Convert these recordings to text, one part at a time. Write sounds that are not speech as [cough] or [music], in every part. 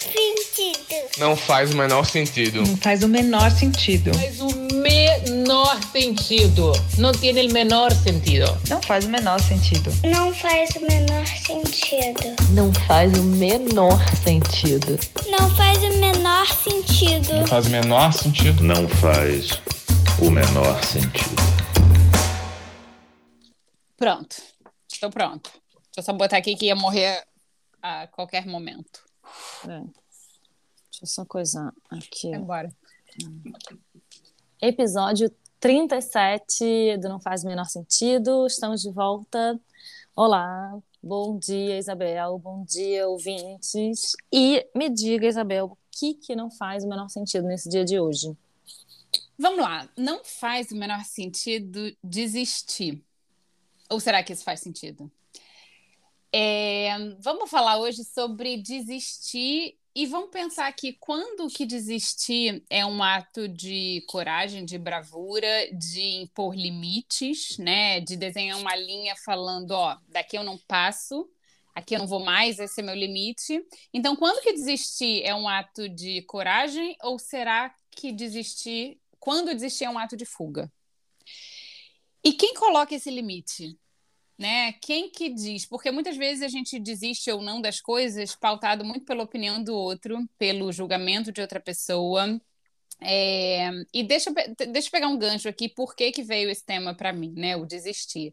sentido. Não faz o menor sentido. Não faz o menor sentido. Faz o menor sentido. Não tem o menor sentido. Não faz o menor sentido. Não faz o menor sentido. Não faz o menor sentido. Não faz o menor sentido. Não faz o menor sentido. Não faz o menor sentido. Pronto. Estou pronto. Deixa eu só botar aqui que ia morrer a qualquer momento. É. Deixa eu só coisar aqui. Embora. Episódio 37 do Não Faz o Menor Sentido. Estamos de volta. Olá, bom dia, Isabel. Bom dia, ouvintes. E me diga, Isabel, o que, que não faz o menor sentido nesse dia de hoje? Vamos lá. Não faz o menor sentido desistir. Ou será que isso faz sentido? É, vamos falar hoje sobre desistir e vamos pensar que quando que desistir é um ato de coragem, de bravura, de impor limites, né? De desenhar uma linha falando, ó, daqui eu não passo, aqui eu não vou mais, esse é meu limite. Então, quando que desistir é um ato de coragem ou será que desistir, quando desistir é um ato de fuga? E quem coloca esse limite? Né? Quem que diz? Porque muitas vezes a gente desiste ou não das coisas pautado muito pela opinião do outro, pelo julgamento de outra pessoa. É... E deixa, deixa eu pegar um gancho aqui, por que, que veio esse tema para mim, né? O desistir.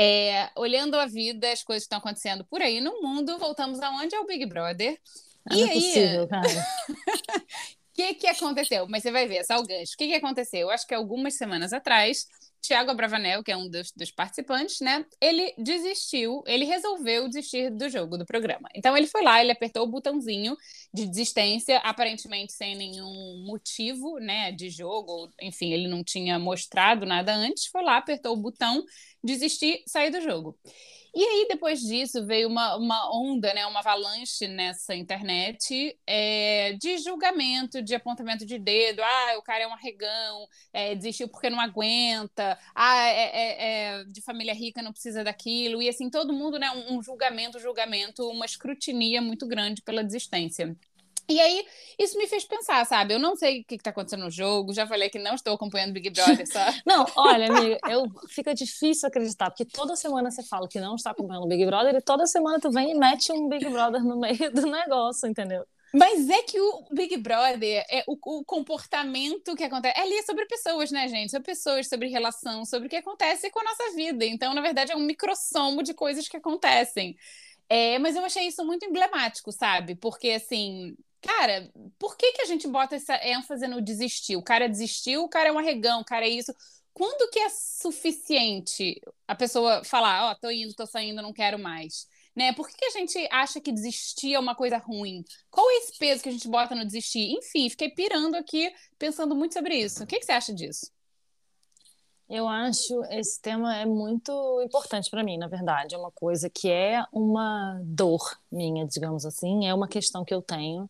É, olhando a vida, as coisas que estão acontecendo por aí no mundo, voltamos aonde é o Big Brother. Ah, e não é aí, possível, cara. [laughs] o que, que aconteceu? Mas você vai ver, só o gancho. O que, que aconteceu? Acho que algumas semanas atrás, Tiago Abravanel, que é um dos, dos, participantes, né? Ele desistiu, ele resolveu desistir do jogo, do programa. Então ele foi lá, ele apertou o botãozinho de desistência, aparentemente sem nenhum motivo, né, de jogo, enfim, ele não tinha mostrado nada antes, foi lá, apertou o botão, desistir, sair do jogo. E aí, depois disso, veio uma, uma onda, né, uma avalanche nessa internet é, de julgamento, de apontamento de dedo. Ah, o cara é um arregão, é, desistiu porque não aguenta. Ah, é, é, é de família rica, não precisa daquilo. E assim, todo mundo, né, um, julgamento, julgamento, uma escrutinia muito grande pela desistência. E aí, isso me fez pensar, sabe? Eu não sei o que está acontecendo no jogo, já falei que não estou acompanhando Big Brother, só. [laughs] não, olha, amiga, eu, fica difícil acreditar, porque toda semana você fala que não está acompanhando Big Brother e toda semana tu vem e mete um Big Brother no meio do negócio, entendeu? Mas é que o Big Brother, é o, o, comportamento que acontece. É ali sobre pessoas, né, gente? Sobre pessoas, sobre relação, sobre o que acontece com a nossa vida. Então, na verdade, é um microsomo de coisas que acontecem. É, mas eu achei isso muito emblemático, sabe? Porque, assim, Cara, por que, que a gente bota essa ênfase no desistir? O cara desistiu, o cara é um arregão, o cara é isso. Quando que é suficiente a pessoa falar, ó, oh, tô indo, tô saindo, não quero mais? Né? Por que, que a gente acha que desistir é uma coisa ruim? Qual é esse peso que a gente bota no desistir? Enfim, fiquei pirando aqui, pensando muito sobre isso. O que, que você acha disso? Eu acho esse tema é muito importante para mim, na verdade. É uma coisa que é uma dor minha, digamos assim, é uma questão que eu tenho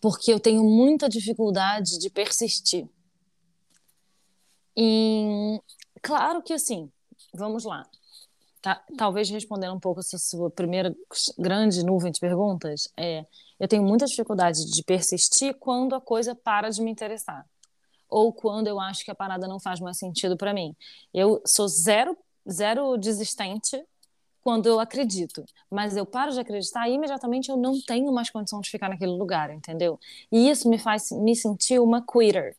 porque eu tenho muita dificuldade de persistir. E claro que assim, vamos lá. Tá, talvez respondendo um pouco essa sua primeira grande nuvem de perguntas, é, eu tenho muita dificuldade de persistir quando a coisa para de me interessar ou quando eu acho que a parada não faz mais sentido para mim. Eu sou zero zero desistente quando eu acredito, mas eu paro de acreditar e imediatamente eu não tenho mais condição de ficar naquele lugar, entendeu? E isso me faz me sentir uma quitter.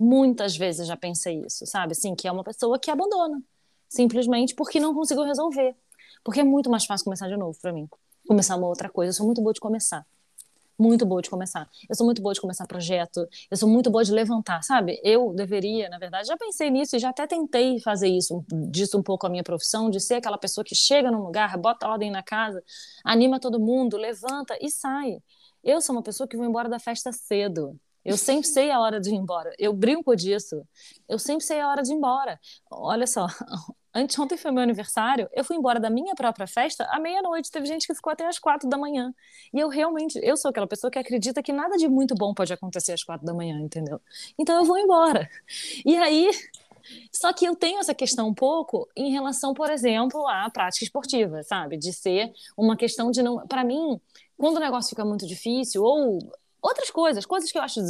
Muitas vezes já pensei isso, sabe? Assim, que é uma pessoa que abandona, simplesmente porque não conseguiu resolver. Porque é muito mais fácil começar de novo para mim. Começar uma outra coisa, eu sou muito boa de começar. Muito boa de começar. Eu sou muito boa de começar projeto, eu sou muito boa de levantar, sabe? Eu deveria, na verdade, já pensei nisso e já até tentei fazer isso, disso um pouco a minha profissão, de ser aquela pessoa que chega num lugar, bota ordem na casa, anima todo mundo, levanta e sai. Eu sou uma pessoa que vou embora da festa cedo. Eu sempre sei a hora de ir embora. Eu brinco disso. Eu sempre sei a hora de ir embora. Olha só, Antes, ontem foi meu aniversário, eu fui embora da minha própria festa à meia-noite. Teve gente que ficou até às quatro da manhã. E eu realmente, eu sou aquela pessoa que acredita que nada de muito bom pode acontecer às quatro da manhã, entendeu? Então eu vou embora. E aí, só que eu tenho essa questão um pouco em relação, por exemplo, à prática esportiva, sabe? De ser uma questão de não. Para mim, quando o negócio fica muito difícil, ou outras coisas, coisas que eu acho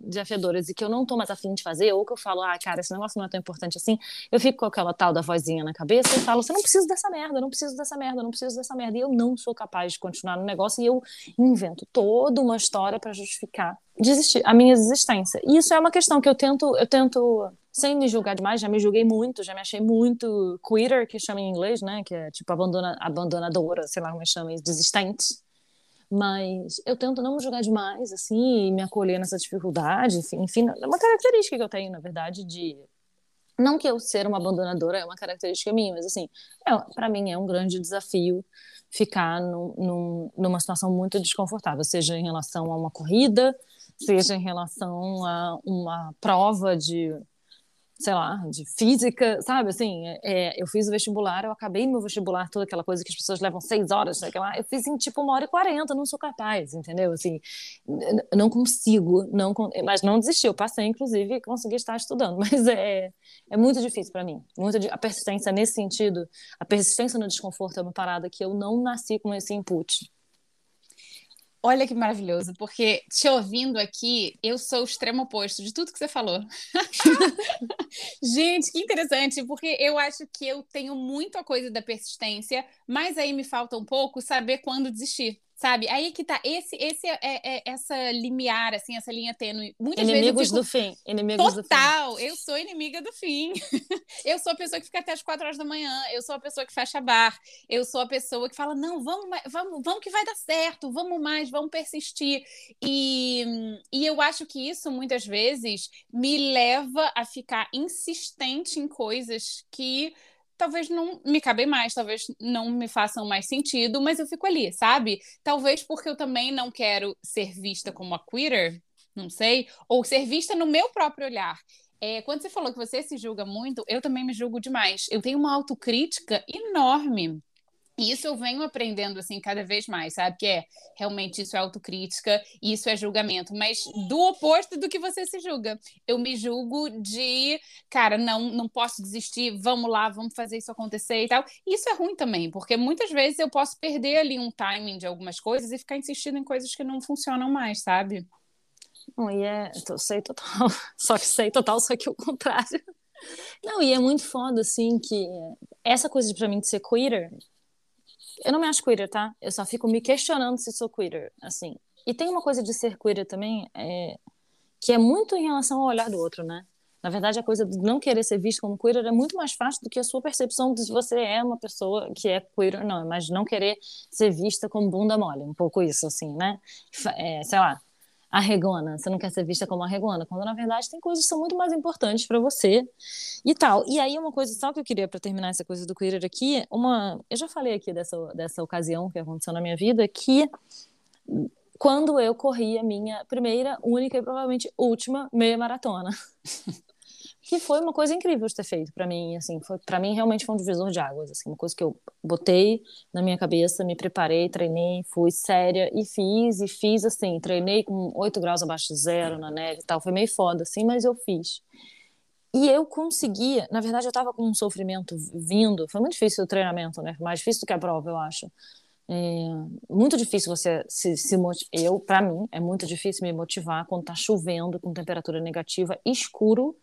desafiadoras e que eu não tô mais afim de fazer, ou que eu falo, ah, cara, esse negócio não é tão importante assim, eu fico com aquela tal da vozinha na cabeça e falo, você não precisa dessa merda, não preciso dessa merda, não preciso dessa merda. E eu não sou capaz de continuar no negócio e eu invento toda uma história para justificar desistir, a minha existência. E isso é uma questão que eu tento, eu tento sem me julgar demais, já me julguei muito, já me achei muito quitter, que chama em inglês, né, que é tipo abandona, abandonadora, sei lá como chama, desistente. Mas eu tento não me julgar demais, assim, e me acolher nessa dificuldade. Enfim, enfim, é uma característica que eu tenho, na verdade, de. Não que eu ser uma abandonadora é uma característica minha, mas, assim, é, para mim é um grande desafio ficar num, num, numa situação muito desconfortável, seja em relação a uma corrida, seja em relação a uma prova de sei lá, de física, sabe? Assim, é, eu fiz o vestibular, eu acabei meu vestibular, toda aquela coisa que as pessoas levam seis horas, sei lá, eu fiz em tipo uma hora e quarenta, não sou capaz, entendeu? Assim, não consigo, não, mas não desisti, eu passei, inclusive, e consegui estar estudando, [laughs] mas é, é muito difícil para mim. Muito, a persistência nesse sentido, a persistência no desconforto é uma parada que eu não nasci com esse input. Olha que maravilhoso, porque te ouvindo aqui, eu sou o extremo oposto de tudo que você falou. [laughs] Gente, que interessante, porque eu acho que eu tenho muito a coisa da persistência, mas aí me falta um pouco saber quando desistir sabe? Aí que tá, esse, esse é, é, é essa limiar, assim, essa linha tênue. Muitas Inimigos fico... do fim. Inimigos Total, do fim. eu sou inimiga do fim. [laughs] eu sou a pessoa que fica até as quatro horas da manhã, eu sou a pessoa que fecha bar, eu sou a pessoa que fala, não, vamos, vamos, vamos que vai dar certo, vamos mais, vamos persistir. E, e eu acho que isso, muitas vezes, me leva a ficar insistente em coisas que talvez não me cabem mais, talvez não me façam mais sentido, mas eu fico ali, sabe? Talvez porque eu também não quero ser vista como a quitter, não sei, ou ser vista no meu próprio olhar. É, quando você falou que você se julga muito, eu também me julgo demais. Eu tenho uma autocrítica enorme. E isso eu venho aprendendo assim cada vez mais, sabe? Que é realmente isso é autocrítica, isso é julgamento, mas do oposto do que você se julga. Eu me julgo de, cara, não, não posso desistir, vamos lá, vamos fazer isso acontecer e tal. Isso é ruim também, porque muitas vezes eu posso perder ali um timing de algumas coisas e ficar insistindo em coisas que não funcionam mais, sabe? Não, e é, eu sei total, [laughs] só que sei total, só que o contrário. Não, e é muito foda, assim, que essa coisa para mim de ser queer eu não me acho queer, tá? Eu só fico me questionando se sou queer, assim. E tem uma coisa de ser queer também, é, que é muito em relação ao olhar do outro, né? Na verdade, a coisa de não querer ser visto como queer é muito mais fácil do que a sua percepção de se você é uma pessoa que é queer ou não, mas não querer ser vista como bunda mole, um pouco isso, assim, né? É, sei lá, arregona, você não quer ser vista como arregona, quando na verdade tem coisas que são muito mais importantes para você e tal. E aí uma coisa só que eu queria para terminar essa coisa do queer aqui, uma, eu já falei aqui dessa dessa ocasião que aconteceu na minha vida que quando eu corri a minha primeira, única e provavelmente última meia maratona. [laughs] que foi uma coisa incrível de ter feito para mim, assim, foi para mim realmente foi um divisor de águas, assim, uma coisa que eu botei na minha cabeça, me preparei, treinei, fui séria e fiz e fiz assim, treinei com 8 graus abaixo de zero na neve e tal, foi meio foda assim, mas eu fiz. E eu conseguia, na verdade eu tava com um sofrimento vindo, foi muito difícil o treinamento, né? Mais difícil do que a prova, eu acho. É muito difícil você se, se eu para mim é muito difícil me motivar quando tá chovendo com temperatura negativa escuro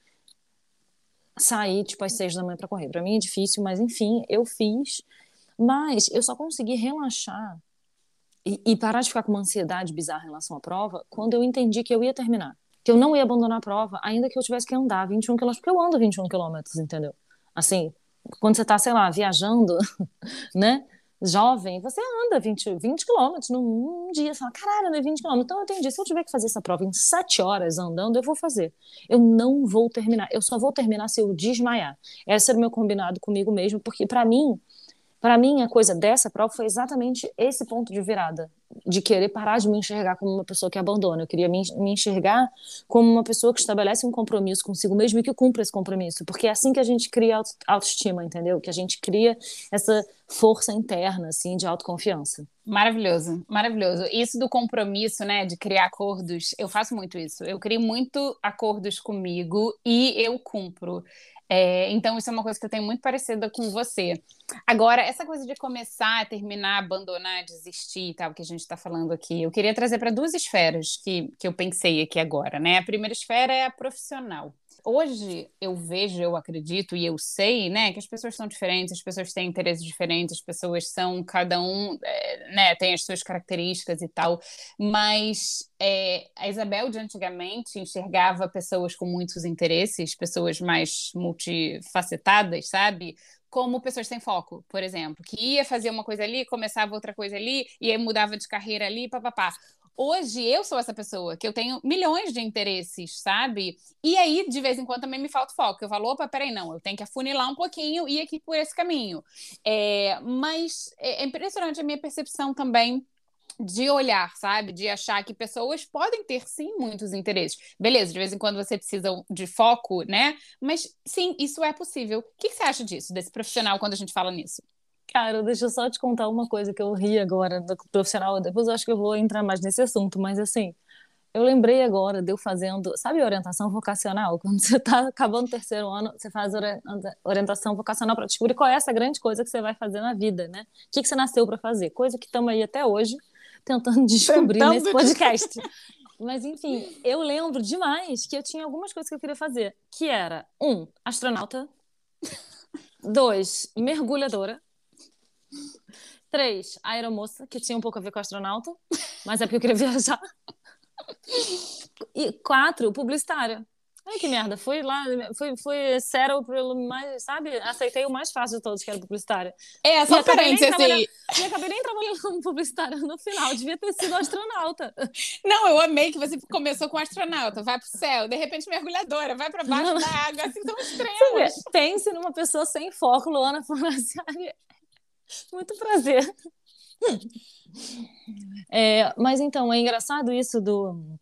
sair, tipo, às seis da manhã para correr. Para mim é difícil, mas enfim, eu fiz. Mas eu só consegui relaxar e, e, parar de ficar com uma ansiedade bizarra em relação à prova quando eu entendi que eu ia terminar. Que eu não ia abandonar a prova, ainda que eu tivesse que andar 21 quilômetros, porque eu ando 21 quilômetros, entendeu? Assim, quando você tá, sei lá, viajando, [laughs] né? Jovem, você anda 20, 20 quilômetros num, dia. Você fala, caralho, andei 20 quilômetros. Então eu entendi, se eu tiver que fazer essa prova em 7 horas andando, eu vou fazer. Eu não vou terminar. Eu só vou terminar se eu desmaiar. Esse era o meu combinado comigo mesmo, porque para mim, para mim a coisa dessa prova foi exatamente esse ponto de virada de querer parar de me enxergar como uma pessoa que abandona. Eu queria me, enxergar como uma pessoa que estabelece um compromisso consigo mesmo e que cumpre esse compromisso. Porque é assim que a gente cria auto, autoestima, entendeu? Que a gente cria essa força interna, assim, de autoconfiança. Maravilhoso, maravilhoso. Isso do compromisso, né, de criar acordos, eu faço muito isso. Eu crio muito acordos comigo e eu cumpro. É, então, isso é uma coisa que eu tenho muito parecida com você. Agora, essa coisa de começar, terminar, abandonar, desistir, tal, que a gente está falando aqui, eu queria trazer para duas esferas que, que eu pensei aqui agora, né? A primeira esfera é a profissional hoje eu vejo, eu acredito e eu sei, né, que as pessoas são diferentes, as pessoas têm interesses diferentes, as pessoas são, cada um, é, né, tem as suas características e tal, mas é, a Isabel de antigamente enxergava pessoas com muitos interesses, pessoas mais multifacetadas, sabe? como pessoas sem foco, por exemplo, que ia fazer uma coisa ali, começava outra coisa ali, e aí mudava de carreira ali, papapá. Hoje eu sou essa pessoa, que eu tenho milhões de interesses, sabe? E aí, de vez em quando, também me falta foco. Eu falo, opa, peraí, não, eu tenho que afunilar um pouquinho e ir aqui por esse caminho. É, mas é impressionante a minha percepção também de olhar, sabe? De achar que pessoas podem ter sim muitos interesses. Beleza, de vez em quando você precisa de foco, né? Mas sim, isso é possível. O que você acha disso, desse profissional, quando a gente fala nisso? Cara, deixa eu só te contar uma coisa que eu ri agora do profissional. Depois eu acho que eu vou entrar mais nesse assunto, mas assim, eu lembrei agora de eu fazendo, sabe, orientação vocacional? [laughs] Quando você está acabando o terceiro ano, você faz orientação vocacional para descobrir qual é essa grande coisa que você vai fazer na vida, né? O que, que você nasceu para fazer? Coisa que estamos aí até hoje tentando [laughs] descobrir tentando nesse podcast. [laughs] Mas, enfim, eu lembro demais que eu tinha algumas coisas que eu queria fazer, que era, um, astronauta, dois, mergulhadora, Três, aeromoça, que tinha um pouco a ver com astronauta, mas é porque eu queria viajar. E quatro, publicitária. Ai, que merda, fui lá, fui, fui sério pelo mais, sabe? Aceitei o mais fácil de todos, que era publicitária. É, só parênteses assim. E acabei nem trabalhando como publicitária no final, devia ter sido astronauta. Não, eu amei que você começou com astronauta, vai pro céu, de repente mergulhadora, vai para baixo da água, assim tão extremos. Pense numa pessoa sem foco, Luana Fornaciari. Muito prazer. É, mas então, é engraçado isso do.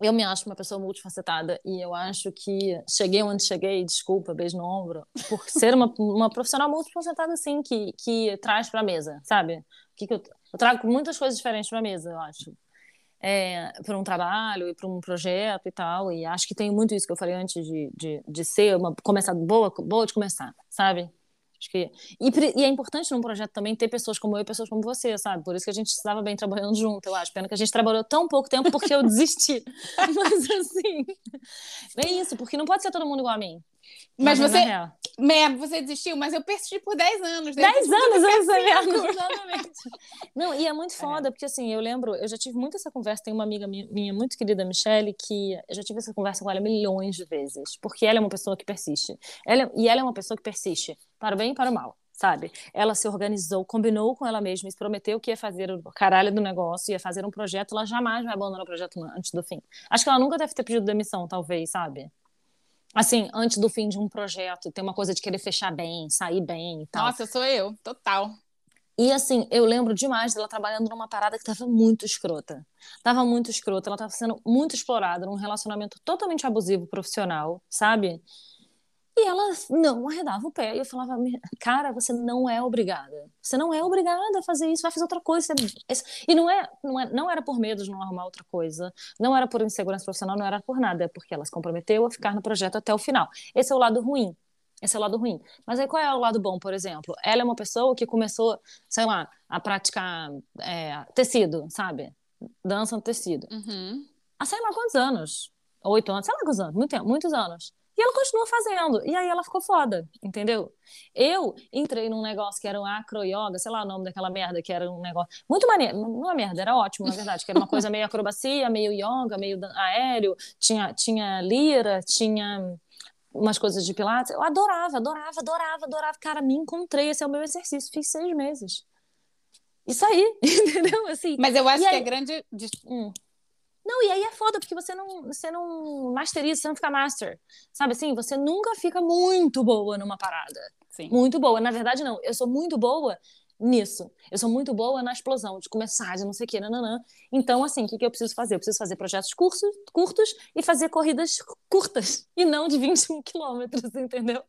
Eu me acho uma pessoa multifacetada e eu acho que cheguei onde cheguei, desculpa, beijo no ombro, por ser uma, uma profissional multifacetada, assim, que, que traz para a mesa, sabe? Que que eu, eu trago muitas coisas diferentes para a mesa, eu acho. É, para um trabalho e para um projeto e tal, e acho que tem muito isso que eu falei antes de, de, de ser uma começar boa, boa de começar, sabe? Acho que... E, e, é importante num projeto também ter pessoas como eu e pessoas como você, sabe? Por isso que a gente estava bem trabalhando junto, eu acho. Pena que a gente trabalhou tão pouco tempo porque eu desisti. [laughs] Mas assim, é isso, porque não pode ser todo mundo igual a mim. Mas você, é, você desistiu, mas eu persisti por 10 anos. 10 anos, eu sabia. Exatamente. [laughs] Não, e é muito é. foda, é. porque assim, eu lembro, eu já tive muito essa conversa, tem uma amiga minha, muito querida, Michelle, que eu já tive essa conversa com ela milhões de vezes, porque ela é uma pessoa que persiste. Ela, e ela é uma pessoa que persiste, para o bem e para o mal. Sabe? Ela se organizou, combinou com ela mesma, e prometeu que ia fazer o caralho do negócio, ia fazer um projeto, ela jamais vai abandonar o projeto antes do fim. Acho que ela nunca deve ter pedido demissão, talvez, sabe? Assim, antes do fim de um projeto, tem uma coisa de querer fechar bem, sair bem e tal. Nossa, sou eu, total. E assim, eu lembro demais dela trabalhando numa parada que tava muito escrota. Tava muito escrota, ela tava sendo muito explorada num relacionamento totalmente abusivo profissional, sabe? E ela não arredava o pé. E eu falava, cara, você não é obrigada. Você não é obrigada a fazer isso, vai fazer outra coisa. E não é, não, é, não era por medo de não arrumar outra coisa, não era por insegurança profissional, não era por nada, é porque ela se comprometeu a ficar no projeto até o final. Esse é o lado ruim. Esse é o lado ruim. Mas aí qual é o lado bom, por exemplo? Ela é uma pessoa que começou, sei lá, a praticar é, tecido, sabe? Dança no tecido. Uhum. Há sei lá quantos anos? Oito anos, sei lá quantos anos, muito tempo, muitos anos. E ela continua fazendo. E aí ela ficou foda, entendeu? Eu entrei num negócio que era um acro yoga, sei lá o nome daquela merda, que era um negócio muito maneiro. Não é merda, era ótimo, na verdade, que era uma coisa meio acrobacia, meio yoga, meio aéreo, tinha, tinha lira, tinha umas coisas de pilates. Eu adorava, adorava, adorava, adorava. Cara, me encontrei, esse é o meu exercício. Fiz seis meses. Isso aí, [laughs] entendeu? Assim, Mas eu acho que aí- é grande. Hum. Não, e aí é foda, porque você não, você não masteriza, você não fica master. Sabe assim? Você nunca fica muito boa numa parada. Sim. Muito boa. Na verdade, não. Eu sou muito boa nisso. Eu sou muito boa na explosão, de começar, de não sei o quê, nananã. Então, assim, o que, que eu preciso fazer? Eu preciso fazer projetos cursos, curtos e fazer corridas curtas. E não de 21 quilômetros, [laughs] entendeu?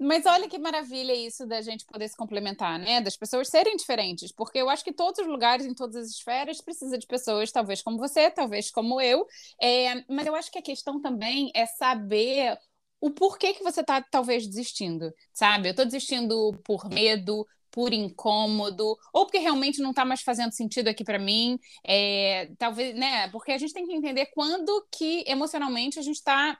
Mas olha que maravilha isso da gente poder se complementar, né? Das pessoas serem diferentes, porque eu acho que todos os lugares, em todas as esferas, precisa de pessoas, talvez como você, talvez como eu. É, mas eu acho que a questão também é saber o porquê que você está talvez desistindo, sabe? Eu estou desistindo por medo, por incômodo, ou porque realmente não está mais fazendo sentido aqui para mim, é, talvez, né? Porque a gente tem que entender quando que emocionalmente a gente está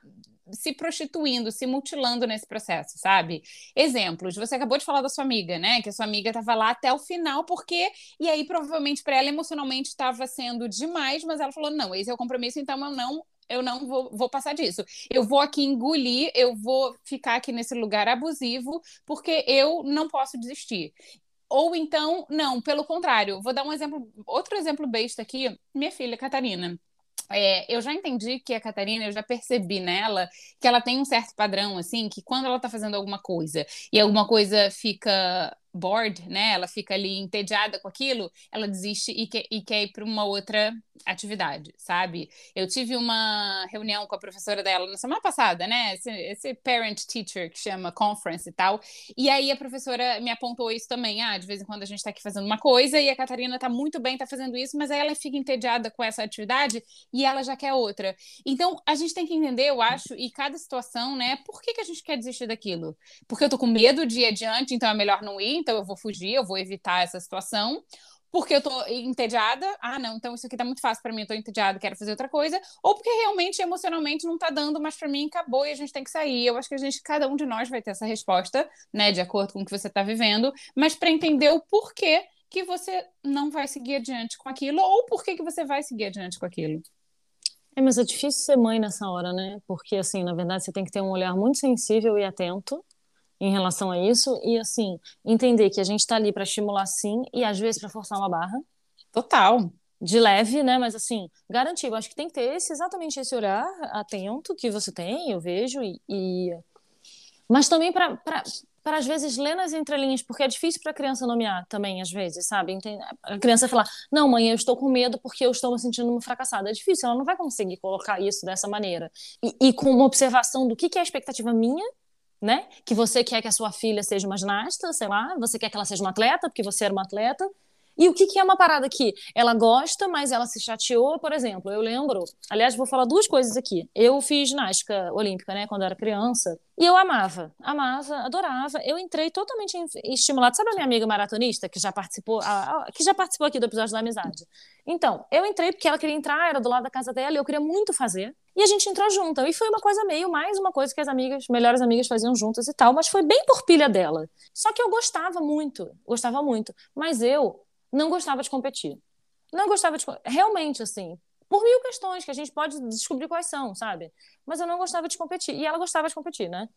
se prostituindo, se mutilando nesse processo, sabe? Exemplos, você acabou de falar da sua amiga, né? Que a sua amiga estava lá até o final, porque. E aí, provavelmente, para ela, emocionalmente estava sendo demais, mas ela falou: não, esse é o compromisso, então eu não. Eu não vou, vou passar disso. Eu vou aqui engolir, eu vou ficar aqui nesse lugar abusivo, porque eu não posso desistir. Ou então, não, pelo contrário. Vou dar um exemplo, outro exemplo besta aqui. Minha filha, Catarina. É, eu já entendi que a Catarina, eu já percebi nela que ela tem um certo padrão, assim, que quando ela tá fazendo alguma coisa e alguma coisa fica bored, né? Ela fica ali entediada com aquilo, ela desiste e quer, e quer ir para uma outra atividade, sabe? Eu tive uma reunião com a professora dela na semana passada, né? Esse, esse parent teacher que chama conference e tal. E aí a professora me apontou isso também. Ah, de vez em quando a gente está aqui fazendo uma coisa e a Catarina tá muito bem, tá fazendo isso, mas aí ela fica entediada com essa atividade e ela já quer outra. Então a gente tem que entender, eu acho, e cada situação, né? Por que, que a gente quer desistir daquilo? Porque eu tô com medo de ir adiante, então é melhor não ir, então eu vou fugir, eu vou evitar essa situação porque eu tô entediada, ah, não, então isso aqui tá muito fácil para mim, eu tô entediada, quero fazer outra coisa, ou porque realmente emocionalmente não tá dando mais para mim, acabou e a gente tem que sair. Eu acho que a gente, cada um de nós vai ter essa resposta, né, de acordo com o que você tá vivendo, mas para entender o porquê que você não vai seguir adiante com aquilo, ou porquê que você vai seguir adiante com aquilo. É, mas é difícil ser mãe nessa hora, né? Porque, assim, na verdade, você tem que ter um olhar muito sensível e atento em relação a isso e assim entender que a gente está ali para estimular sim e às vezes para forçar uma barra total de leve né mas assim garantir eu acho que tem que ter esse exatamente esse olhar atento que você tem eu vejo e, e... mas também para para às vezes ler nas entrelinhas, porque é difícil para a criança nomear também, às vezes, sabe? A criança falar, não, mãe, eu estou com medo porque eu estou me sentindo uma fracassada. É difícil, ela não vai conseguir colocar isso dessa maneira. E, e com uma observação do que, que é a expectativa minha né? Que você quer que a sua filha seja uma ginasta, sei lá, você quer que ela seja uma atleta, porque você era uma atleta. E o que, que é uma parada que ela gosta, mas ela se chateou, por exemplo, eu lembro, aliás, vou falar duas coisas aqui. Eu fiz ginástica olímpica, né, quando eu era criança, e eu amava, amava, adorava. Eu entrei totalmente estimulada. Sabe a minha amiga maratonista que já participou, a, a, que já participou aqui do episódio da amizade? Então, eu entrei porque ela queria entrar, era do lado da casa dela, e eu queria muito fazer. E a gente entrou junto. E foi uma coisa meio mais uma coisa que as amigas, melhores amigas faziam juntas e tal, mas foi bem por pilha dela. Só que eu gostava muito, gostava muito, mas eu não gostava de competir. Não gostava de realmente assim, por mil questões que a gente pode descobrir quais são, sabe? Mas eu não gostava de competir. E ela gostava de competir, né?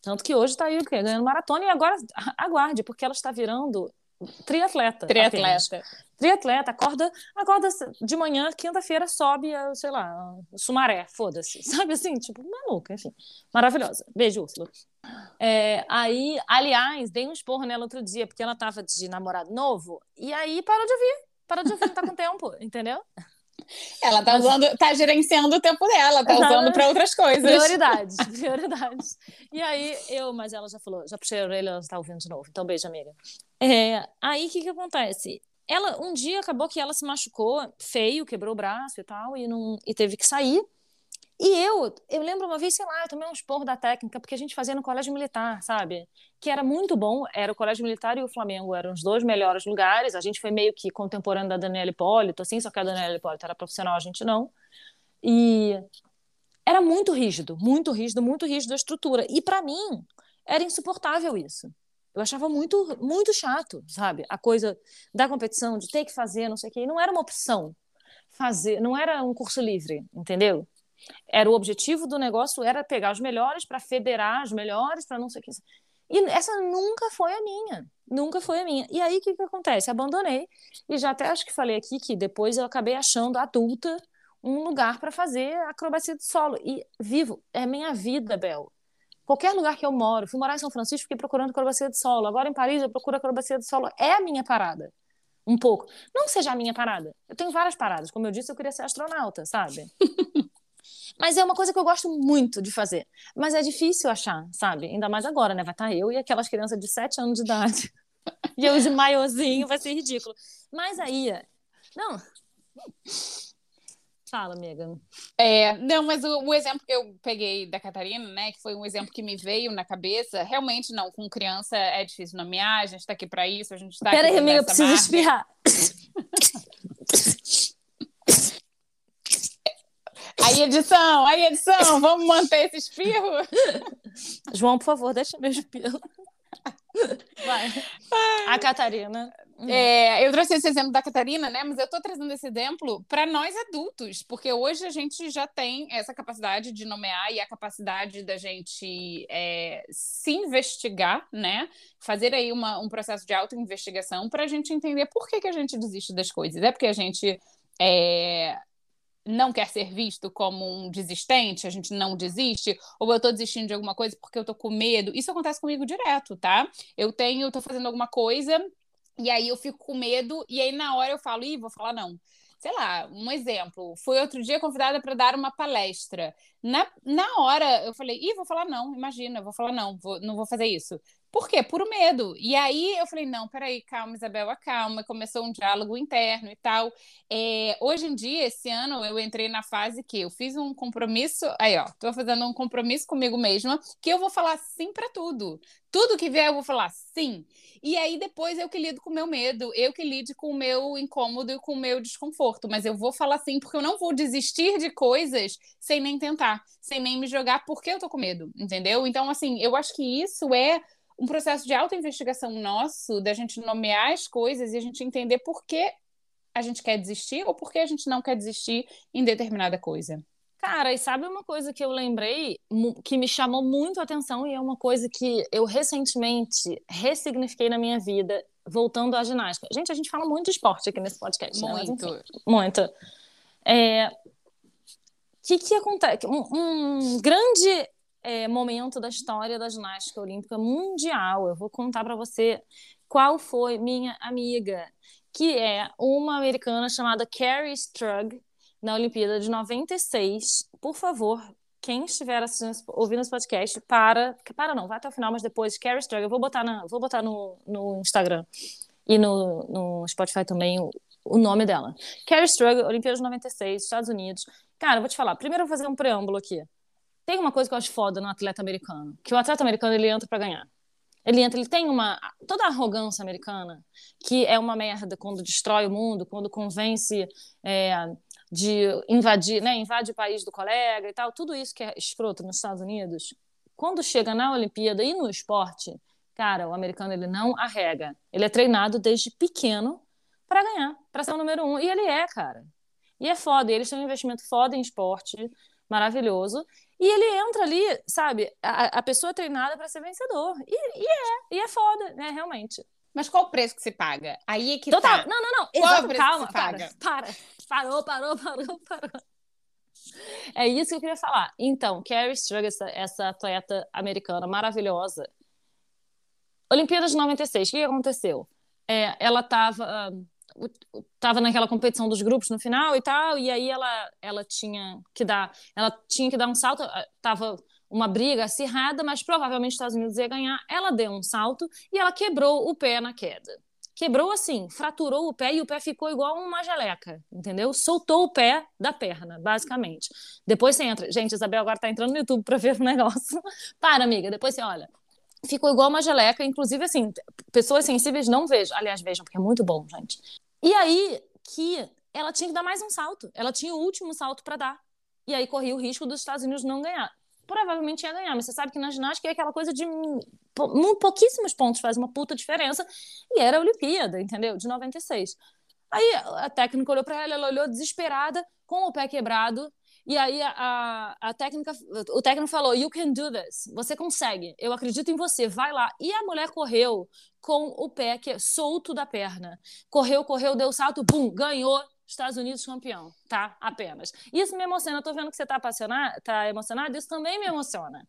Tanto que hoje está aí ganhando maratona e agora aguarde, porque ela está virando triatleta. Triatleta. Apenas. Triatleta, acorda, acorda de manhã, quinta-feira sobe, sei lá, Sumaré, foda-se. [laughs] Sabe assim? Tipo, maluca, enfim. Maravilhosa. Beijo, Úrsula. É, aí, aliás, dei um esporro nela outro dia, porque ela tava de namorado novo, e aí parou de ouvir. Parou de ouvir, não tá com tempo, [laughs] entendeu? Ela tá usando, tá gerenciando o tempo dela, tá usando para outras coisas. Prioridades, [laughs] prioridades. E aí eu, mas ela já falou, já puxei a orelha, ela tá ouvindo de novo. Então, beijo, amiga. É, aí o que que acontece? Ela, um dia acabou que ela se machucou feio, quebrou o braço e tal, e, não, e teve que sair. E eu, eu lembro uma vez, sei lá, eu tomei um esporro da técnica, porque a gente fazia no colégio militar, sabe? Que era muito bom, era o colégio militar e o Flamengo eram os dois melhores lugares. A gente foi meio que contemporâneo da Daniela Hipólito, assim, só que a Daniela Hipólito era profissional, a gente não. E era muito rígido, muito rígido, muito rígido a estrutura. E para mim, era insuportável isso. Eu achava muito, muito chato, sabe? A coisa da competição, de ter que fazer, não sei o quê. Não era uma opção fazer, não era um curso livre, entendeu? Era o objetivo do negócio era pegar os melhores para federar os melhores para não sei o que. E essa nunca foi a minha. Nunca foi a minha. E aí, o que, que acontece? Abandonei. E já até acho que falei aqui que depois eu acabei achando adulta um lugar para fazer acrobacia de solo. E vivo, é minha vida, Bel. Qualquer lugar que eu moro, fui morar em São Francisco, fiquei procurando acrobacia de solo. Agora em Paris eu procuro acrobacia de solo. É a minha parada. Um pouco. Não seja a minha parada. Eu tenho várias paradas. Como eu disse, eu queria ser astronauta, sabe? [laughs] Mas é uma coisa que eu gosto muito de fazer. Mas é difícil achar, sabe? Ainda mais agora, né? Vai estar eu e aquelas crianças de 7 anos de idade. [laughs] e eu de maiozinho, vai ser ridículo. Mas aí. Não. Fala, Megan. É, não, mas o, o, exemplo que eu peguei da Catarina, né, que foi um exemplo que me veio na cabeça, realmente não, com criança é difícil nomear, a gente está aqui para isso, a gente está Pera aí, amiga, eu preciso marca. espirrar. [laughs] Aí, edição, aí, edição, vamos manter esse espirro? [laughs] João, por favor, deixa meu espirro. Vai. A Catarina. Hum. É, eu trouxe esse exemplo da Catarina, né? Mas eu estou trazendo esse exemplo para nós adultos, porque hoje a gente já tem essa capacidade de nomear e a capacidade da gente é, se investigar, né? Fazer aí uma, um processo de auto-investigação para a gente entender por que, que a gente desiste das coisas. É porque a gente é, não quer ser visto como um desistente, a gente não desiste, ou eu tô desistindo de alguma coisa porque eu tô com medo. Isso acontece comigo direto, tá? Eu tenho, eu tô fazendo alguma coisa e aí eu fico com medo e aí na hora eu falo, ih, vou falar não. Sei lá, um exemplo. Fui outro dia convidada para dar uma palestra. Na, na hora eu falei, ih, vou falar não, imagina, vou falar não, vou, não vou fazer isso. Por quê? Por medo. E aí eu falei, não, peraí, calma, Isabel, acalma. Começou um diálogo interno e tal. É, hoje em dia, esse ano, eu entrei na fase que eu fiz um compromisso. Aí, ó, tô fazendo um compromisso comigo mesma que eu vou falar sim para tudo. Tudo que vier, eu vou falar sim. E aí depois eu que lido com o meu medo, eu que lido com o meu incômodo e com o meu desconforto. Mas eu vou falar sim, porque eu não vou desistir de coisas sem nem tentar, sem nem me jogar porque eu tô com medo, entendeu? Então, assim, eu acho que isso é um processo de auto-investigação nosso, da gente nomear as coisas e a gente entender por que a gente quer desistir ou por que a gente não quer desistir em determinada coisa. Cara, e sabe uma coisa que eu lembrei que me chamou muito a atenção e é uma coisa que eu recentemente ressignifiquei na minha vida, voltando à ginástica. Gente, a gente fala muito de esporte aqui nesse podcast. Muito. Né? Mas, muito. É, que que acontece? Um, um grande é, momento da história da ginástica olímpica mundial. Eu vou contar para você qual foi minha amiga, que é uma americana chamada Carrie Strug, na Olimpíada de 96. Por favor, quem estiver ouvindo esse podcast, para, para não, vai até o final, mas depois, Carrie Strug, eu vou botar, na, vou botar no, no Instagram e no, no Spotify também o, o nome dela. Carrie Strug, Olimpíada de 96, Estados Unidos. Cara, eu vou te falar, primeiro eu vou fazer um preâmbulo aqui. Tem uma coisa que eu acho foda no atleta americano, que o atleta americano ele entra para ganhar. Ele entra, ele tem uma toda a arrogância americana, que é uma merda quando destrói o mundo, quando convence é, de invadir, né, invade o país do colega e tal, tudo isso que é escroto nos Estados Unidos. Quando chega na Olimpíada e no esporte, cara, o americano ele não arrega. Ele é treinado desde pequeno para ganhar, para ser o número um. E ele é, cara. E é foda. E eles têm um investimento foda em esporte, maravilhoso. E ele entra ali, sabe? A, a pessoa é treinada para ser vencedor. E, e, é, e é foda, né? Realmente. Mas qual o preço que se paga? Aí é que Total. Tá. Não, não, não. Qual Exato, o calma, que se paga? para, para. Parou, parou, parou, parou. É isso que eu queria falar. Então, Carrie Strug, essa, essa atleta americana maravilhosa. Olimpíadas de 96, o que aconteceu? É, ela estava tava naquela competição dos grupos no final e tal, e aí ela, ela tinha que dar, ela tinha que dar um salto, eh, tava uma briga acirrada, mas provavelmente os Estados Unidos ia ganhar. Ela deu um salto e ela quebrou o pé na queda. Quebrou assim, fraturou o pé e o pé ficou igual uma geleca, entendeu? Soltou o pé da perna, basicamente. Depois você entra. Gente, Isabel agora tá entrando no YouTube para ver o negócio. [laughs] Para, amiga, depois você olha ficou igual uma geleca. Inclusive, assim, pessoas sensíveis não vejam. Aliás, vejam, porque é muito bom, gente. E aí que ela tinha que dar mais um salto. Ela tinha o último salto para dar. E aí corria o risco dos Estados Unidos não ganhar. Provavelmente ia ganhar, mas você sabe que na ginástica é aquela coisa de pouquíssimos pontos faz uma puta diferença. E era a Olimpíada, entendeu? De 96. Aí a técnica olhou para ela, ela olhou desesperada, com o pé quebrado. E aí a, a, técnica, o técnico falou: You can do this. Você consegue. Eu acredito em você. Vai lá. E a mulher correu com o pé que é solto da perna. Correu, correu, deu salto, pum, ganhou. Estados Unidos campeão, tá? Apenas. Isso me emociona. Eu tô vendo que você tá apaixonado, tá emocionado. Isso também me emociona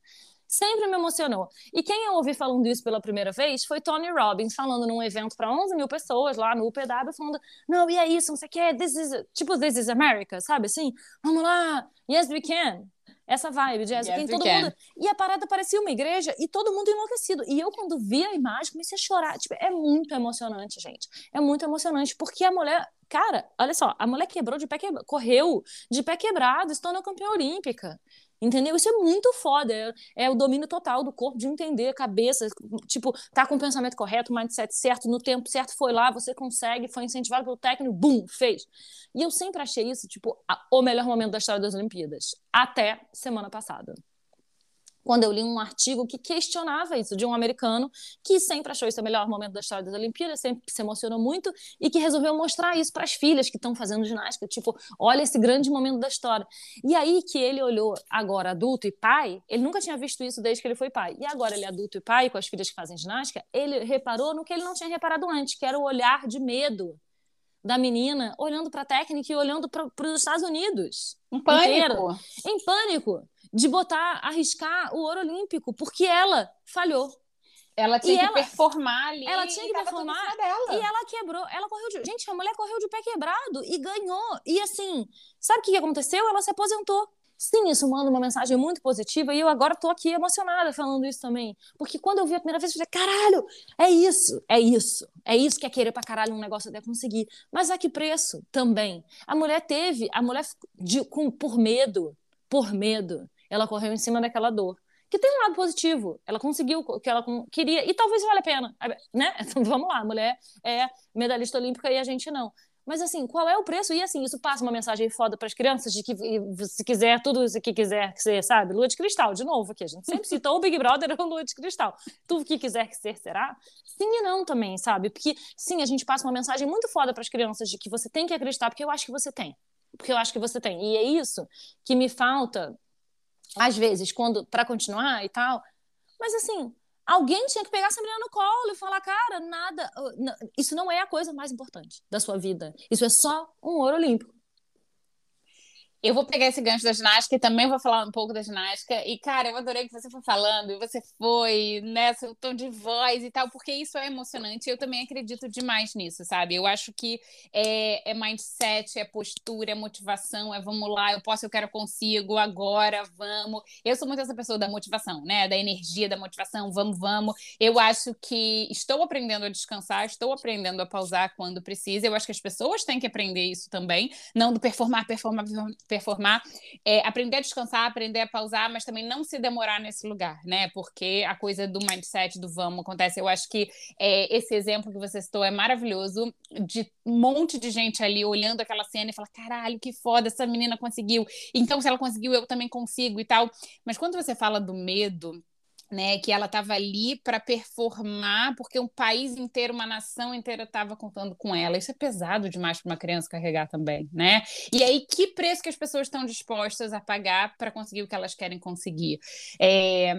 sempre me emocionou. E quem eu ouvi falando isso pela primeira vez foi Tony Robbins, falando num evento para 11 mil pessoas lá no UPW, falando: não, e é isso, não sei o que, this is, tipo, this is America, sabe assim? Vamos lá, yes, we can. Essa vibe, Jazz, yes, todo mundo. E a parada parecia uma igreja e todo mundo enlouquecido. E eu, quando vi a imagem, comecei a chorar. Tipo, é muito emocionante, gente. É muito emocionante, porque a mulher. Cara, olha só, a mulher quebrou de pé quebrado, correu de pé quebrado, se tornou campeã olímpica. Entendeu? Isso é muito foda. É, é, o domínio total do corpo, de entender cabeça, tipo, tá com o pensamento correto, o mindset certo, no tempo certo, foi lá, você consegue, foi incentivado pelo técnico, bum, fez. E eu sempre achei isso, tipo, a, o melhor momento da história das Olimpíadas. Até semana passada quando eu li um artigo que questionava isso, de um americano que sempre achou isso o melhor momento da história das Olimpíadas, sempre se emocionou muito e que resolveu mostrar isso para as filhas que estão fazendo ginástica, tipo, olha esse grande momento da história. E aí que ele olhou agora adulto e pai, ele nunca tinha visto isso desde que ele foi pai. E agora ele é adulto e pai com as filhas que fazem ginástica, ele reparou no que ele não tinha reparado antes, que era o olhar de medo da menina olhando para a técnica e olhando para os Estados Unidos. Em pânico. Inteiro, em pânico de botar, arriscar o ouro olímpico, porque ela falhou. Ela tinha e que ela, performar ali. Ela tinha que performar. E ela quebrou. Ela correu de. Gente, a mulher correu de pé quebrado e ganhou. E assim, sabe o que aconteceu? Ela se aposentou. Sim, isso manda uma mensagem muito positiva e eu agora tô aqui emocionada falando isso também. Porque quando eu vi a primeira vez, eu falei, caralho, é isso, é isso. É isso que é querer pra caralho um negócio até conseguir. Mas a que preço também? A mulher teve, a mulher de, com, por medo, por medo, ela correu em cima daquela dor. Que tem um lado positivo. Ela conseguiu o que ela queria e talvez valha a pena, né? [laughs] Então, vamos lá, a mulher é medalhista olímpica e a gente não. Mas assim, qual é o preço? E assim, isso passa uma mensagem foda para as crianças de que se quiser tudo o que quiser que ser, sabe? Lua de cristal, de novo aqui, a gente sempre citou o Big Brother [laughs] ou Lua de cristal. Tudo que quiser que ser será? Sim e não também, sabe? Porque sim, a gente passa uma mensagem muito foda para as crianças de que você tem que acreditar, porque eu acho que você tem. Porque eu acho que você tem. E é isso que me falta às vezes, quando para continuar e tal. Mas assim, alguém tinha que pegar essa menina no colo e falar, cara, nada, isso não é a coisa mais importante da sua vida. Isso é só um ouro olímpico. Eu vou pegar esse gancho da ginástica e também vou falar um pouco da ginástica. E, cara, eu adorei que você foi falando, e você foi, né, seu tom de voz e tal, porque isso é emocionante. Eu também acredito demais nisso, sabe? Eu acho que é, é mindset, é postura, é motivação, é vamos lá, eu posso, eu quero, consigo, agora, vamos. Eu sou muito essa pessoa da motivação, né? Da energia, da motivação, vamos, vamos. Eu acho que estou aprendendo a descansar, estou aprendendo a pausar quando precisa. Eu acho que as pessoas têm que aprender isso também, não do performar, performar, performar performar, é, aprender a descansar, aprender a pausar, mas também não se demorar nesse lugar, né? Porque a coisa do mindset, do vamos, acontece. Eu acho que é, esse exemplo que você citou é maravilhoso, de um monte de gente ali olhando aquela cena e falar: caralho, que foda, essa menina conseguiu. Então, se ela conseguiu, eu também consigo e tal. Mas quando você fala do medo, né, que ela estava ali para performar, porque um país inteiro, uma nação inteira estava contando com ela. Isso é pesado demais para uma criança carregar também, né? E aí, que preço que as pessoas estão dispostas a pagar para conseguir o que elas querem conseguir? É,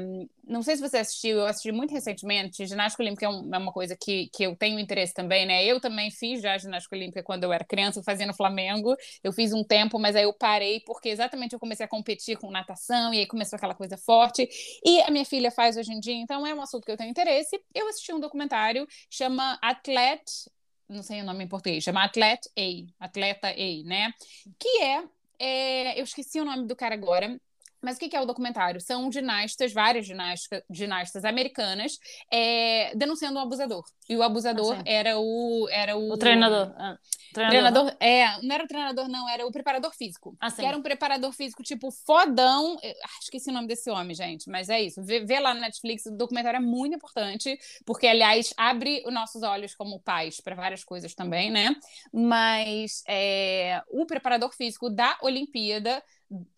não sei se você assistiu, eu assisti muito recentemente. Ginástica olímpica é, um, é, uma coisa que, que eu tenho interesse também, né? Eu também fiz já ginástica olímpica quando eu era criança, eu fazia no Flamengo. Eu fiz um tempo, mas aí eu parei porque exatamente eu comecei a competir com natação e aí começou aquela coisa forte. E a minha filha faz hoje em dia, então é um assunto que eu tenho interesse. Eu assisti um documentário, chama Athlete, não sei o nome em português, chama Athlete A, Atleta A, né? Que é, é eu esqueci o nome do cara agora, mas o que é o documentário? São ginastas, várias ginastas, ginastas americanas, é, denunciando um abusador. E o abusador ah, era o era o, o treinador. Ah, treinador. treinador. É, não era o treinador, não, era o preparador físico. Ah, que era um preparador físico, tipo, fodão. Esqueci o nome desse homem, gente, mas é isso. Vê, vê lá no Netflix, o documentário é muito importante, porque, aliás, abre os nossos olhos como pais para várias coisas também, né? Mas é, o preparador físico da Olimpíada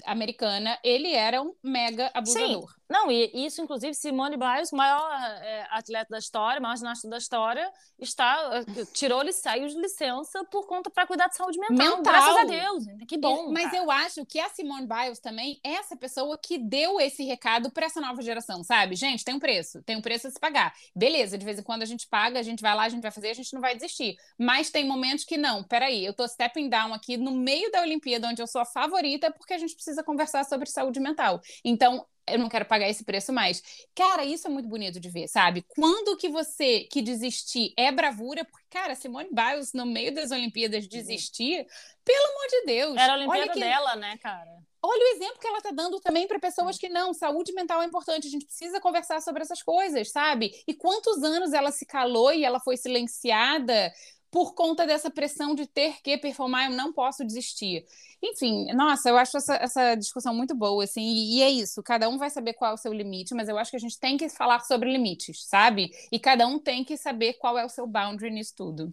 americana, ele era um mega abusador. Sim. Não, e isso, inclusive, Simone Biles, maior é, atleta da história, maior ginasta da história, está tirou saiu de licença por conta para cuidar de saúde mental. mental. Graças a Deus. Que bom. Mas cara. eu acho que a Simone Biles também é essa pessoa que deu esse recado para essa nova geração, sabe? Gente, tem um preço, tem um preço a se pagar. Beleza, de vez em quando a gente paga, a gente vai lá, a gente vai fazer, a gente não vai desistir. Mas tem momentos que não, peraí, eu tô stepping down aqui no meio da Olimpíada, onde eu sou a favorita, porque a gente precisa conversar sobre saúde mental. Então, eu não quero pagar esse preço mais. Cara, isso é muito bonito de ver, sabe? Quando que você que desistir é bravura, porque, cara, Simone Biles no meio das Olimpíadas desistir, pelo amor de Deus. Era a Olimpíada que... dela, né, cara? Olha o exemplo que ela tá dando também para pessoas que não, saúde mental é importante, a gente precisa conversar sobre essas coisas, sabe? E quantos anos ela se calou e ela foi silenciada por conta dessa pressão de ter que performar, eu não posso desistir. Enfim, nossa, eu acho essa, essa discussão muito boa, assim, e, e, é isso, cada um vai saber qual é o seu limite, mas eu acho que a gente tem que falar sobre limites, sabe? E cada um tem que saber qual é o seu boundary nisso tudo.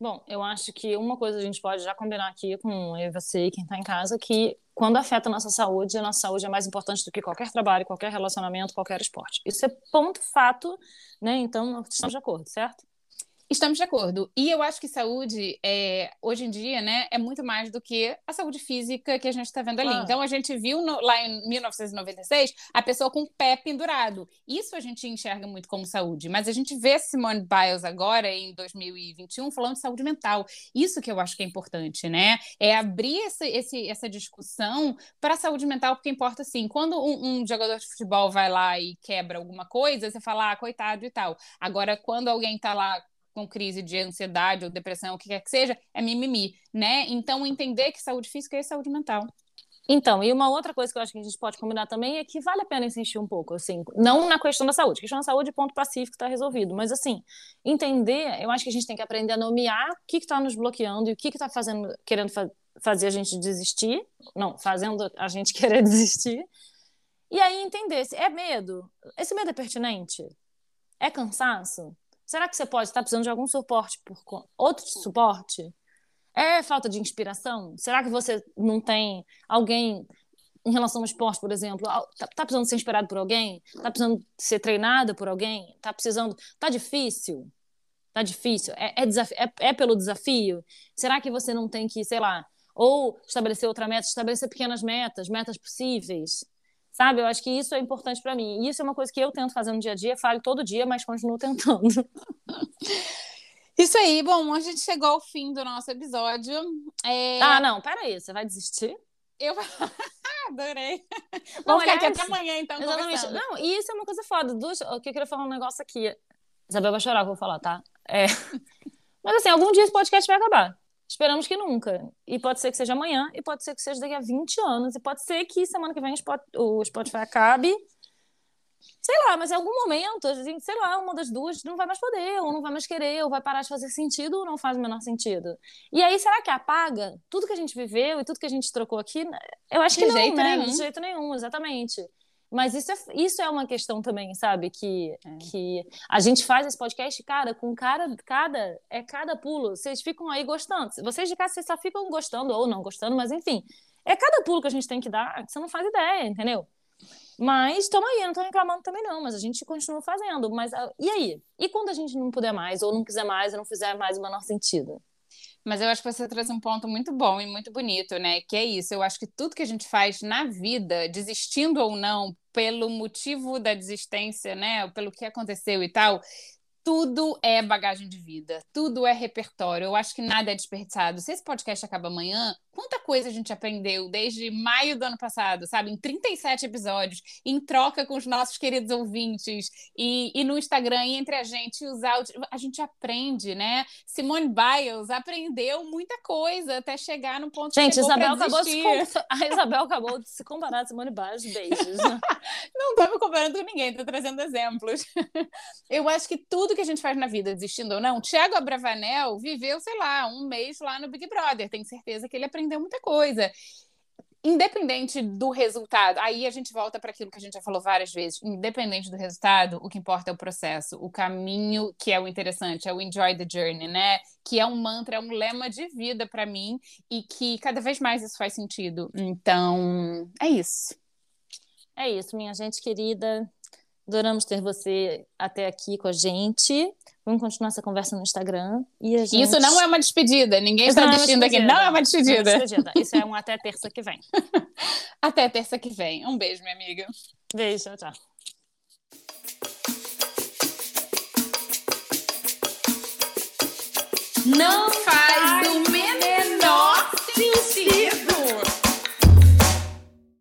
Bom, eu acho que uma coisa a gente pode já combinar aqui com eu você e quem está em casa, que quando afeta a nossa saúde, a nossa saúde é mais importante do que qualquer trabalho, qualquer relacionamento, qualquer esporte. Isso é ponto fato, né? Então, estamos de acordo, certo? Estamos de acordo. E eu acho que saúde, é, hoje em dia, né, é muito mais do que a saúde física que a gente está vendo ali. Então, a gente viu no, lá em 1996 a pessoa com o pé pendurado. Isso a gente enxerga muito como saúde. Mas a gente vê Simone Biles agora, em 2021, falando de saúde mental. Isso que eu acho que é importante, né? É abrir esse, esse, essa discussão para a saúde mental, porque importa, assim, quando um, um, jogador de futebol vai lá e quebra alguma coisa, você fala, ah, coitado e tal. Agora, quando alguém está lá com crise de ansiedade ou depressão, o que quer que seja, é mimimi, né? Então, entender que saúde física é saúde mental. Então, e uma outra coisa que eu acho que a gente pode combinar também é que vale a pena insistir um pouco, assim, não na questão da saúde, questão da saúde, ponto pacífico, está resolvido, mas assim, entender, eu acho que a gente tem que aprender a nomear o que está nos bloqueando e o que está fazendo, querendo fa fazer a gente desistir, não, fazendo a gente [laughs] querer desistir, e aí entender se é medo, esse medo é pertinente? É cansaço? Será que você pode estar precisando de algum suporte por outro suporte? É falta de inspiração? Será que você não tem alguém em relação ao esporte, por exemplo? Tá, tá precisando ser inspirado por alguém? Tá precisando ser treinado por alguém? Tá precisando. Tá difícil? Tá difícil? É, é, é, é pelo desafio? Será que você não tem que, sei lá, ou estabelecer outra meta, estabelecer pequenas metas, metas possíveis? Sabe? Eu acho que isso é importante para mim. E isso é uma coisa que eu tento fazer no dia a dia, falho todo dia, mas continuo [laughs] tentando. Isso aí, bom, a gente chegou ao fim do nosso episódio. É... Ah, não, peraí, você vai desistir? Eu [laughs] adorei. Vamos ficar aqui até amanhã, então. Exatamente. Não, e isso é uma coisa foda. Do... Eu queria falar um negócio aqui. Isabel vai chorar, vou falar, tá? É... [laughs] Mas assim, algum dia esse podcast vai acabar. Esperamos que nunca. E pode ser que seja amanhã, e pode ser que seja daqui a 20 anos, e pode ser que semana que vem o Spotify acabe. Sei lá, mas em algum momento, a gente, sei lá, uma das duas não vai mais poder, ou não vai mais querer, ou vai parar de fazer sentido, ou não faz o menor sentido. E aí, será que apaga tudo que a gente viveu e tudo que a gente trocou aqui? Eu acho que de não, jeito né? Nenhum. De jeito nenhum, exatamente. Mas isso é, isso é uma questão também, sabe? Que, é. que a gente faz esse podcast, cara, com cara, cada, é cada pulo. Vocês ficam aí gostando. Vocês de casa, vocês só ficam gostando ou não gostando, mas enfim. É cada pulo que a gente tem que dar que você não faz ideia, entendeu? Mas estamos aí, não estou reclamando também não, mas a gente continua fazendo. Mas ah, e aí? E quando a gente não puder mais, ou não quiser mais, ou não fizer mais o menor sentido? Mas eu acho que você traz um ponto muito bom e muito bonito, né? Que é isso. Eu acho que tudo que a gente faz na vida, desistindo ou não, pelo motivo da desistência, né? Pelo que aconteceu e tal, tudo é bagagem de vida, tudo é repertório. Eu acho que nada é desperdiçado. Se esse podcast acaba amanhã, quanta coisa a gente aprendeu desde maio do ano passado, sabe? Em 37 episódios, em troca com os nossos queridos ouvintes, e, e no Instagram, e entre a gente, os áudios. A gente aprende, né? Simone Biles aprendeu muita coisa até chegar no ponto gente, que Isabel acabou de se [laughs] A Isabel acabou de se comparar a Simone Biles. Beijos. [laughs] Não tô me comparando com ninguém, tô trazendo exemplos. [laughs] Eu acho que tudo que a gente faz na vida, desistindo ou não, Thiago Abravanel viveu, sei lá, um mês lá no Big Brother. Tenho certeza que ele aprendeu muita coisa. independente do resultado, aí a gente volta para aquilo que a gente já falou várias vezes. Independente do resultado, o que importa é o processo, o caminho que é o interessante, é o enjoy the journey, né? Que é um mantra, é um lema de vida para mim e que cada vez mais isso faz sentido. Então, é isso. É isso, minha gente querida. Adoramos ter você até aqui com a gente. Vamos continuar essa conversa no Instagram. E gente... Isso não é uma despedida. Ninguém está é despedindo aqui. Não é uma despedida. Não é uma despedida. Isso é um até terça que vem. [laughs] até terça que vem. Um beijo, minha amiga. Beijo, tchau. Não faz